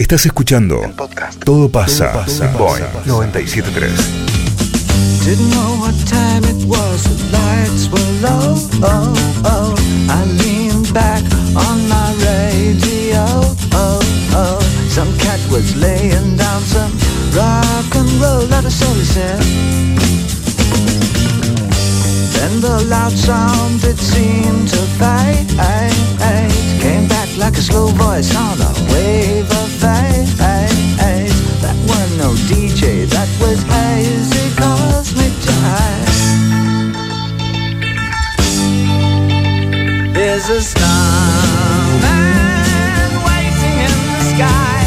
Estás escuchando Todo pasa, Boing 973. Didn't know what time it was, the lights were low. Oh, oh. I leaned back on my radio. Oh, oh. Some cat was laying down some rock and roll that a soul said. Then the loud sound it seemed to fade. Came back like a slow voice on a wave a starman waiting in the sky.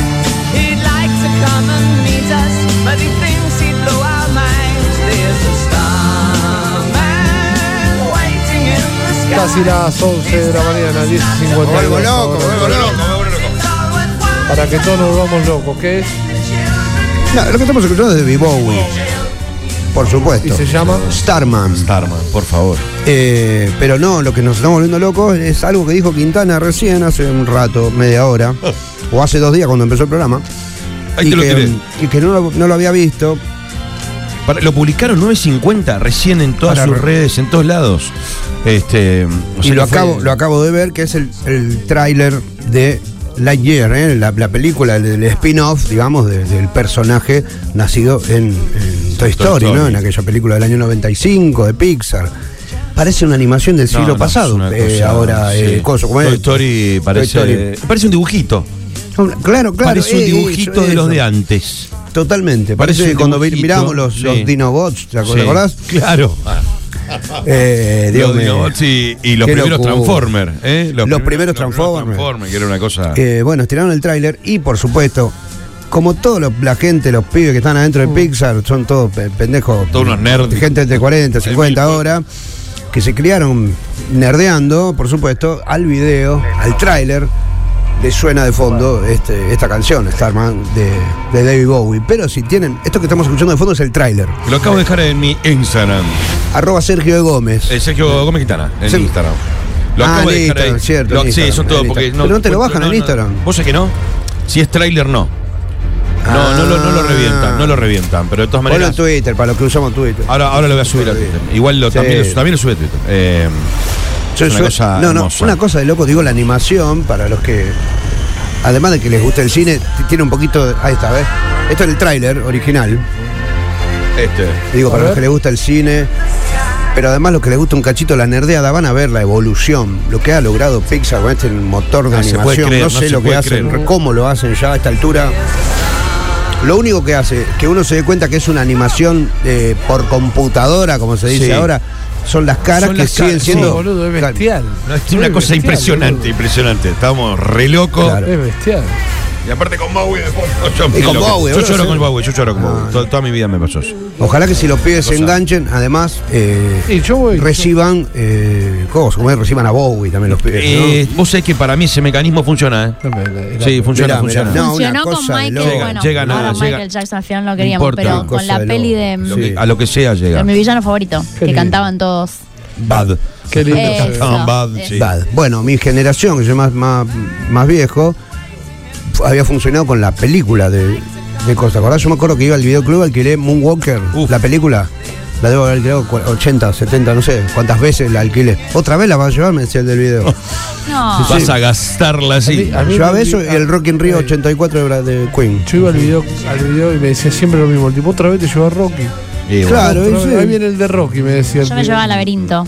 He'd like to come and meet us, but he thinks he'd blow our minds. There's a starman waiting in the sky. Casi las 11 de la mañana, 10 y 52. Vuelvo loco, vuelvo loco, vuelvo loco. Para que todos nos volvamos locos, ¿qué es? No, lo que estamos escuchando es de Bowie. Por supuesto. ¿Y se llama? Starman. Starman, por favor. Eh, pero no, lo que nos estamos volviendo locos es algo que dijo Quintana recién, hace un rato, media hora, o hace dos días cuando empezó el programa. Ahí y te lo que, y que no, lo- no lo había visto. Para- lo publicaron 9.50 recién en todas Para- sus redes, en todos lados. Este, y lo que fue- acabo, lo acabo de ver, que es el, el tráiler de Lightyear, ¿eh? la, la película del spin-off, digamos, de- del personaje nacido en, en Toy Story, ¿no? Story. En aquella película del año 95 de Pixar. Parece una animación del siglo no, pasado. eh, cosa, ahora, sí. eh, coso, ¿cómo es? Toy Story parece, Story. parece un dibujito. Claro, claro. parece un eh, dibujito eso, de los de antes. Totalmente. Parece Parece un cuando miramos los, sí. los Dinobots, ¿te Sí, acordás? Claro. Eh, Dios Los mío. Dinobots y, los primeros. Transformers. ¿eh? Los primeros Transformers. Transformers, que era una cosa. Eh, bueno, estiraron el tráiler y por supuesto, como toda la gente, los pibes que están adentro de Pixar, son todos pe- pendejos. Todos unos nerds. Gente entre 40, 50 ahora, que se criaron nerdeando, por supuesto, al video, al tráiler. Le suena de fondo este, esta canción, Starman, de, de David Bowie. Pero si tienen, esto que estamos escuchando de fondo es el tráiler. Lo acabo de dejar en mi Instagram. Arroba Sergio de Gómez. Eh, Sergio Gómez Quintana, en Sí. Instagram. Lo Ah, acabo de en ahí. Instagram, cierto, Lo- en sí, son todos porque Instagram. Pero no te lo bajan en Instagram. ¿Vos sabés que no? Si es tráiler, no. No, no, lo, no lo revientan, no lo revientan, pero de todas Ponlo en maneras. Twitter, para los que usamos Twitter. Ahora, ahora lo voy a subir a Twitter. Igual lo, Sí. también, lo, también lo sube a Twitter. Eh, Yo- es una yo- cosa no, no, hermosa. una cosa de loco, digo, la animación, para los que, además de que les gusta el cine, tiene un poquito, de- ahí está, ¿ves? Esto es el tráiler original, Este. digo, A para ver. los que les gusta el cine, pero además los que les gusta un cachito la nerdeada, van a ver la evolución, lo que ha logrado Pixar con este motor de Ah, animación, creer, no no sé lo que hacen, creer. cómo lo hacen ya a esta altura. Lo único que hace que uno se dé cuenta que es una animación eh, por computadora, como se dice Sí. ahora, son las caras Son que las siguen siendo. Sí, boludo, es bestial. No, es una cosa bestial, impresionante, boludo. impresionante. Estamos re locos. Claro. Es bestial. Y aparte con Bowie de fondo. Yo, Y con Bowie, yo lloro sí. con Bowie, yo lloro con No, Bowie. no. Toda, toda mi vida me pasó eso. Ojalá que si los pibes se enganchen, además eh, Y yo voy. reciban eh, cosas, como es, reciban a Bowie también los pibes. Eh, vos sabés que para mí ese mecanismo funciona, ¿eh? No, Sí, funciona, Mirá, funciona. mirá. No, Funcionó una con cosa de Michael, loco. Llega, bueno, llega nada, ahora llega. Michael Jackson al final no No queríamos, importa. pero Cosa con la de peli loco. de, Lo Sí. que- a lo que sea llega. de mi villano favorito, Qué que lindo. cantaban todos. Bad. Qué lindo. Eh. Eso. Estaban bad, sí. Bad. Bueno, mi generación, que soy más, más, más viejo, había funcionado con la película de, de Costa. ¿Acordás? Yo me acuerdo que iba al videoclub, alquilé Moonwalker, Uf. la película. La debo haber alquilado cua- 80, 70, no sé cuántas veces la alquilé. Otra vez la vas a llevar, me decía el del video. No. Vas a gastarla así. A mí- eso y el Rock in Rio Eh, 84 de, de Queen. Yo iba al video, al video y me decía siempre lo mismo. El tipo, otra vez te llevó a Rocky. Y. Claro, Ahí viene el de Rocky, me decía. el Yo me llevaba al laberinto.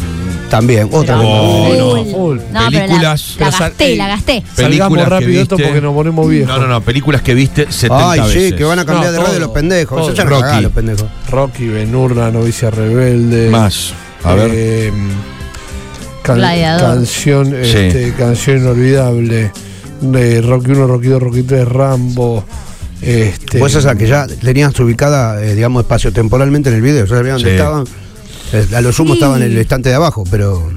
También, otra vez. Oh, Full. no, full. No, pero la, Películas- la pero sal- gasté, la gasté. Salgamos Películas que rápido esto viste- porque nos ponemos viejos. No, no, no, películas que viste 70 Ay, veces. sí, que van a cambiar No, de radio todo, los pendejos. todo. Eso ya no Rocky. cagá, los pendejos. Rocky, Ben-Hur, la novicia rebelde. Más. A ver. Eh, can- Gladiador. canción, Sí. este, canción inolvidable. De Rocky 1, Rocky 2, Rocky 3, Rambo. Este, Vos esa que ya tenías ubicada, eh, digamos, espacio temporalmente en el video. Ya sabían dónde Sí. estaban. A lo sumo Sí. estaba en el estante de abajo, pero.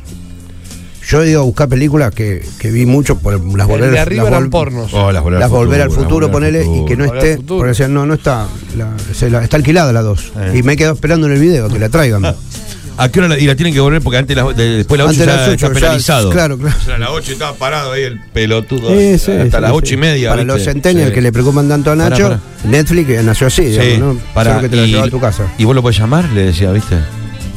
Yo he ido a buscar películas que, que vi mucho por las volver de arriba las eran vol- pornos. Oh, las volver, las volver al las futuro, volver al ponele, y futuro. que no esté. futuro. Porque decían, no, no está. la- se la- está alquilada la dos. Eh. Y me he quedado esperando en el video que la traigan. ¿A qué hora la, y la tienen que volver? Porque antes la- de- después de las 8 Antes de ya las ocho, está ya- penalizado. claro, claro. O sea, a las 8 estaba parado ahí el pelotudo. Sí, sí, hasta sí, las sí. 8 y media. Para ¿viste? los centennials Sí. que le preocupan tanto a Nacho, pará. Netflix eh, nació así, Sí, digamos, ¿no? para, Solo que te lo y, lleva a tu casa. y vos lo podés llamar, le decía, ¿viste?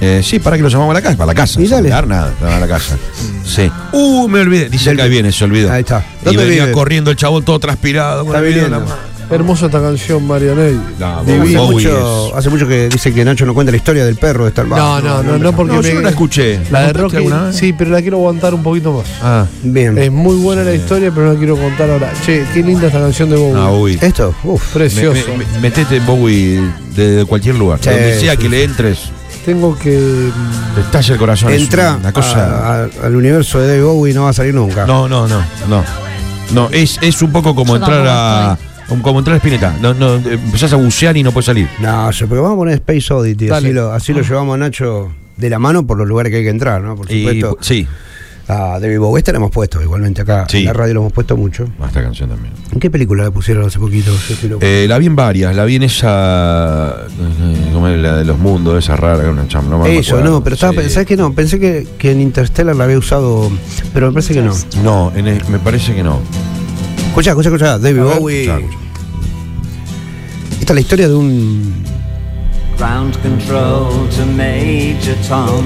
Eh, sí, para que lo llamamos a la casa, para la casa. Y dale. dar nada, a la casa. Sí. Uh, me olvidé. Dice que ahí viene, se olvidó. Ahí está. Y ¿Dónde venía vive? corriendo el chabón todo transpirado. Está el video en la viniendo. mano. Hermosa esta canción, Marianey. No, mucho, hace mucho que dice que Nacho no cuenta la historia del perro de estar No, no, no, no, porque No, me- yo no la escuché. La de ¿La contaste Rocky, alguna vez? sí, pero la quiero aguantar un poquito más. Ah, Bien. Es muy buena la historia, pero no la quiero contar ahora. Che, qué linda esta canción de Bowie. no, Bowie. Esto, uff. Precioso. Me- me- metete Bowie de cualquier lugar. Donde sea sí, que le entres, Tengo que. mm, te estalla el corazón. Entra una cosa. a- a- al universo de David Bowie y no va a salir nunca. No, no, no, no. No, es, es un poco como Yo entrar a. Como entrar a Spinetta. No, no, eh, empezás a bucear y no puedes salir. No, yo- pero vamos a poner Space Oddity, Dale. así lo, así lo llevamos a Nacho de la mano por los lugares que hay que entrar, ¿no? Por Y, supuesto. sí, A David Bowie este lo hemos puesto, igualmente acá Sí. en la radio lo hemos puesto mucho. a esta canción también. ¿En qué película la pusieron hace poquito? Eh, la vi en varias, la vi en esa. Eh, ¿Cómo es la de los mundos? Esa rara, que era una chamba. No Eso, acuerdo. no, pero estaba, Sí. ¿sabes qué no? Pensé que, que en Interstellar la había usado, pero me parece que no. No, en el- me parece que no. Escucha, escucha, escucha, David Bowie. Esta es la historia de un Ground control to Major Tom.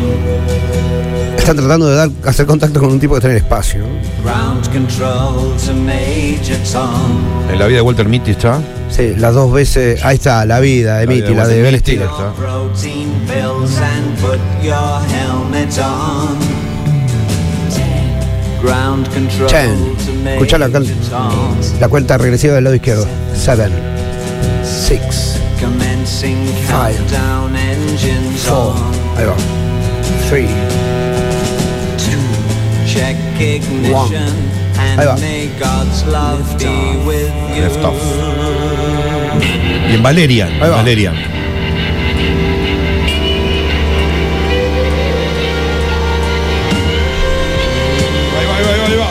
Están tratando de dar hacer contacto con un tipo que está en el espacio. Ground control to Major Tom. En la vida de Walter Mitty está. Sí, las dos veces, ahí está, la vida de La vida Mitty, de la de Ben. Stiller. To Escuchá la, la cuenta regresiva del lado izquierdo. Seven, six, Commencing Five. countdown engines four, on. ahí va. Three, Check ignition One. Ahí va. and may God's love be with you. Left off. Y en Valerian. Ahí va. Valerian. Ahí va, ahí va, ahí va, ahí va.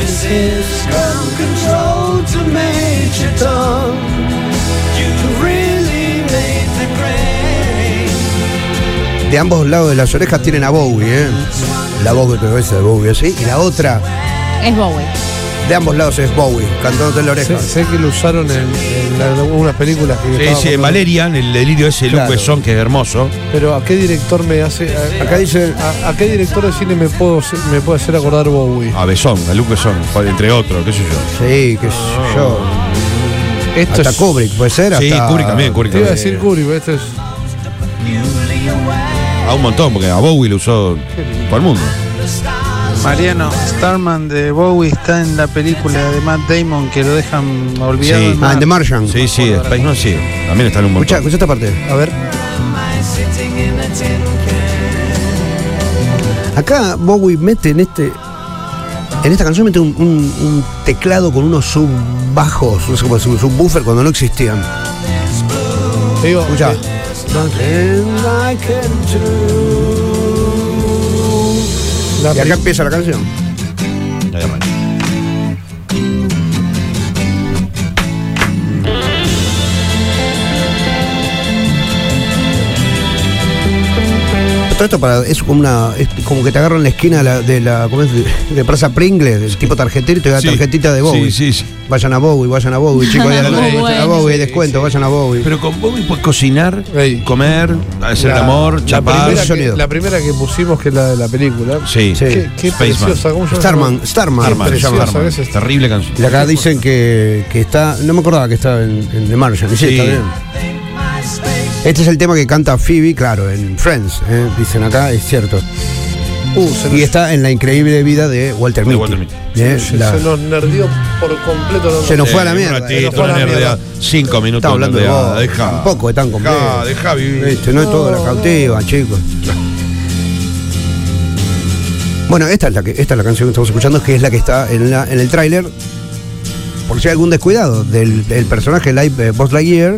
This is ground control De ambos lados de las orejas tienen a Bowie, ¿eh? La voz que te ves de Bowie, ¿sí? Y la otra, Es Bowie. de ambos lados es Bowie, cantándote en la oreja. Sé, sé que lo usaron en, en la- algunas películas que Sí, sí, en. Valerian, el delirio ese de Claro. Besson, que es hermoso. Pero ¿a qué director me hace.? a- Acá dice, a, a qué director de cine me, puedo, me puede hacer acordar Bowie? A Besson, a Luc Besson, entre otros, qué sé yo. sí, qué sé yo. Esto Hasta es- Kubrick, puede ser. Sí, hasta- Kubrick también, Kubrick Te iba a decir Kubrick, pero esto es. A un montón, porque a Bowie lo usó todo el mundo. Mariano, Starman de Bowie está en la película de Matt Damon que lo dejan olvidado. Sí. Ah, en The Martian. Sí, sí, Space no, sí. También está en un Escucha, montón. escucha esta parte. A ver. Acá Bowie mete en este. En esta canción mete un, un- un teclado con unos subbajos, no sé cómo decir, un subwoofer cuando no existían. Digo, Escucha. Eh, la Y acá empieza la canción. Todo esto para, es como una. Es como que te agarran en la esquina de la, de la ¿cómo es? de Plaza Pringles, del tipo tarjetero y te da Sí. tarjetita de Bowie. Sí, sí, sí. Vayan a Bowie, vayan a Bowie, chicos, vayan a, Muy vayan a. Bowie, descuento, vayan a Bowie. Pero con Bowie puedes cocinar, Ey. comer, hacer el la- amor, la chapar. primera, que, sonido. la primera que pusimos, que es la de la película. Sí. Sí. Qué, qué preciosa. ¿Cómo se llama? Starman, Starman, Starman, preciosa, Terrible canción. Y acá dicen que, que está. No me acordaba que estaba en, en The Martian. Sí. está bien. Este es el tema que canta Phoebe, claro, en Friends. ¿eh? Dicen acá, es cierto. Uh, se nos, Y está en la increíble vida de Walter De Mitty. Walter Mitty. ¿eh? se- La- se nos nerdió por completo. Se nos fue a la mierda, eh, nos fue a la mierda. Cinco minutos. Estamos hablando de vos. Deja. Tampoco es tan complejo. Deja, deja vivir. No es todo la cautiva, chicos. Bueno, esta es, la que, esta es la canción que estamos escuchando, que es la que está en, la, en el tráiler. Por si hay algún descuidado del, del personaje Live eh, Buzz Lightyear,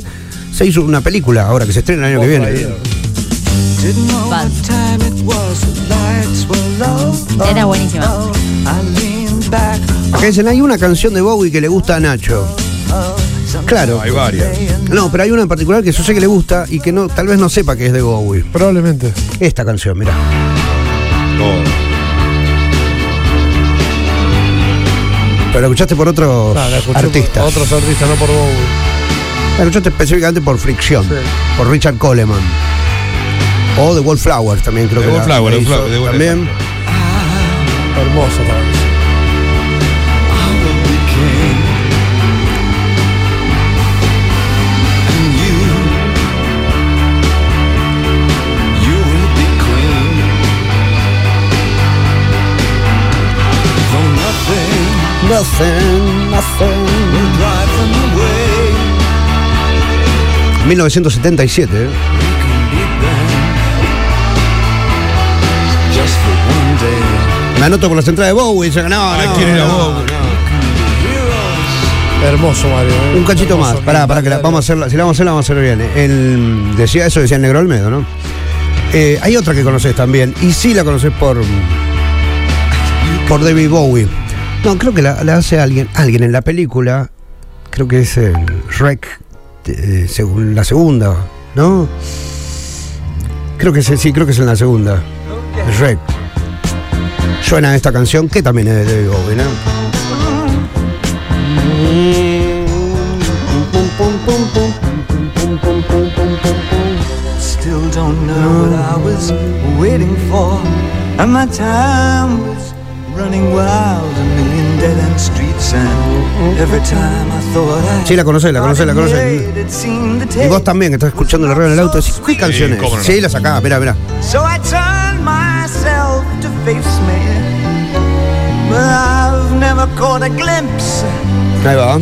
se hizo una película ahora que se estrena el año que viene. Era buenísima. Acá dicen, hay una canción de Bowie que le gusta a Nacho. Claro. Hay varias. No, pero hay una en particular que yo sé que le gusta y que no, tal vez no sepa que es de Bowie. Probablemente. Esta canción, mirá. Pero la escuchaste por otros la escuché artistas. por otros artistas, no por Bowie. La escuchaste específicamente por Fricción, Sí. por Richard Coleman. O The Wallflowers también creo The que Wallflower, hizo Wallflower, The Wall- también. Hermoso también. Nothing, nothing. 1977, ¿eh? Me anoto con las entradas de Bowie. dice, no, Ay, no, ¿quién era no, Bowie? Hermoso, Mario. ¿eh? Un cachito Hermoso, más, pará, pará, que la, vamos a hacerla, si la vamos a hacer, la vamos a hacer bien. El, decía eso, decía el Negro Olmedo, ¿no? Eh, hay otra que conoces también, y sí la conoces por, por David Bowie. No, creo que la, la hace alguien, alguien en la película, creo que es el Shrek, eh, segu- la segunda, ¿no? Creo que es, sí, creo que es en la segunda, el Shrek. Suena esta canción que también es de David. Still don't know what I was waiting for. Sí, la conocés, la conocés, la conocés. Y vos también, que estás escuchando la radio en el auto, decís, ¿qué canción es? cómo no. Sí, la sacás, mirá, mirá. So I turned myself to face me. But I've never caught a glimpse Ahí va.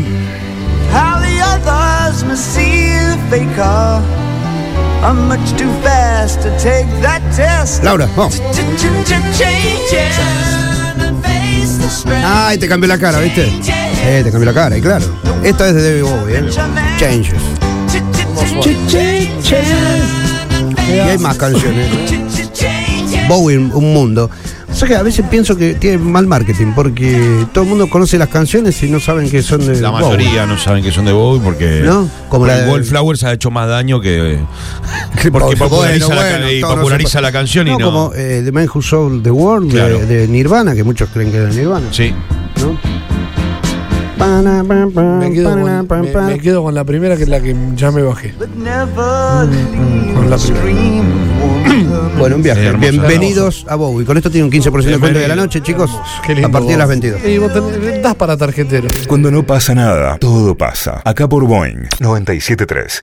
how the others must see the faker. I'm much too fast to take that test. Laura, vamos. Changes. Ay, te cambió la cara, ¿viste? Eh, te cambió la cara, y claro. Esta es de David Bowie, ¿eh? Changes. Y hay más canciones. Bowie, un mundo. Sea que a veces pienso que tiene mal marketing, porque todo el mundo conoce las canciones y no saben que son de La Bowie. mayoría no saben que son de Bowie porque, ¿No? Como porque la de- Wallflowers ha hecho más daño que. Porque populariza, la, bueno, y no populariza se- la canción y no, no. como eh, The Man Who Sold the World de- Claro. de, Nirvana, que muchos creen que era Nirvana. Sí. Me quedo, con, me, me quedo con la primera, que es la que ya me bajé. But never leave Con la a stream of Bueno, un viaje. Hermoso. Bienvenidos a Bowie. Con esto tiene un 15% de cuenta de la noche, chicos. Qué lindo A partir de las vos. 22. Y vos tenés- das para tarjetero. Cuando no pasa nada, todo pasa. Acá por Boeing 973.